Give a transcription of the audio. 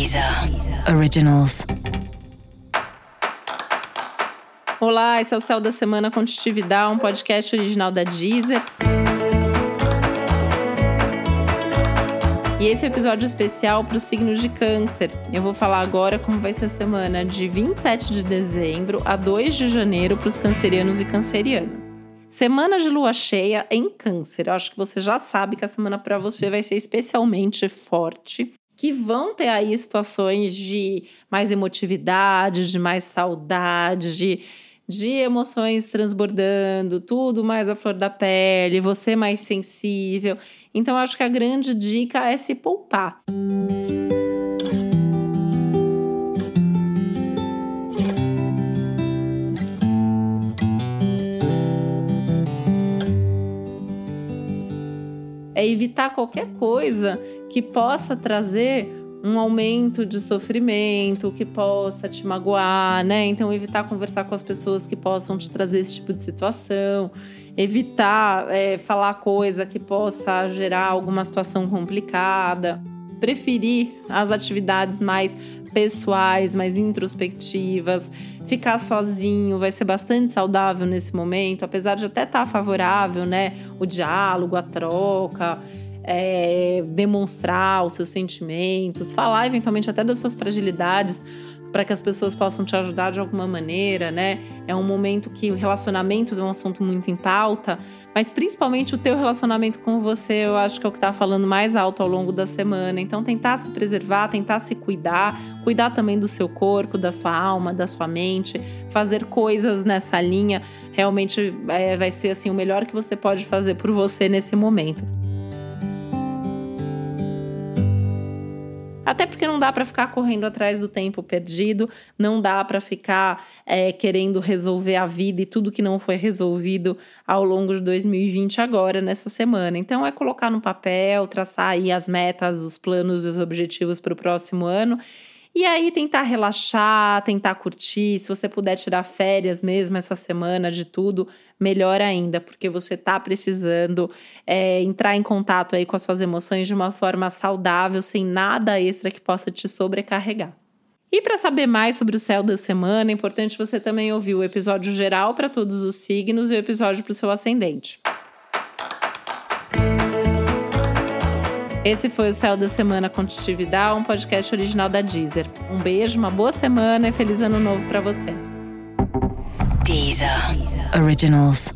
Deezer Originals. Olá, esse é o Céu da Semana com um podcast original da Deezer. E esse é um episódio especial para os signos de câncer. Eu vou falar agora como vai ser a semana de 27 de dezembro a 2 de janeiro para os cancerianos e cancerianas. Semana de lua cheia em câncer. Eu acho que você já sabe que a semana para você vai ser especialmente forte que vão ter aí situações de mais emotividade, de mais saudade, de, de emoções transbordando, tudo mais à flor da pele, você mais sensível. Então, acho que a grande dica é se poupar. É evitar qualquer coisa que possa trazer um aumento de sofrimento, que possa te magoar, né? Então, evitar conversar com as pessoas que possam te trazer esse tipo de situação, evitar é, falar coisa que possa gerar alguma situação complicada, preferir as atividades mais pessoais, mais introspectivas, ficar sozinho vai ser bastante saudável nesse momento, apesar de até estar favorável, né? O diálogo, a troca é, demonstrar os seus sentimentos, falar eventualmente até das suas fragilidades para que as pessoas possam te ajudar de alguma maneira, né? É um momento que o relacionamento é um assunto muito em pauta, mas principalmente o teu relacionamento com você, eu acho que é o que está falando mais alto ao longo da semana. Então, tentar se preservar, tentar se cuidar, cuidar também do seu corpo, da sua alma, da sua mente, fazer coisas nessa linha, realmente é, vai ser assim o melhor que você pode fazer por você nesse momento. Até porque não dá para ficar correndo atrás do tempo perdido, não dá para ficar é, querendo resolver a vida e tudo que não foi resolvido ao longo de 2020 agora, nessa semana. Então, é colocar no papel, traçar aí as metas, os planos e os objetivos para o próximo ano e aí tentar relaxar, tentar curtir, se você puder tirar férias mesmo essa semana de tudo, melhor ainda, porque você tá precisando é, entrar em contato aí com as suas emoções de uma forma saudável, sem nada extra que possa te sobrecarregar. E para saber mais sobre o céu da semana, é importante você também ouvir o episódio geral para todos os signos e o episódio para o seu ascendente. Esse foi o Céu da Semana com um podcast original da Deezer. Um beijo, uma boa semana e feliz ano novo para você. Deezer. Deezer. Originals.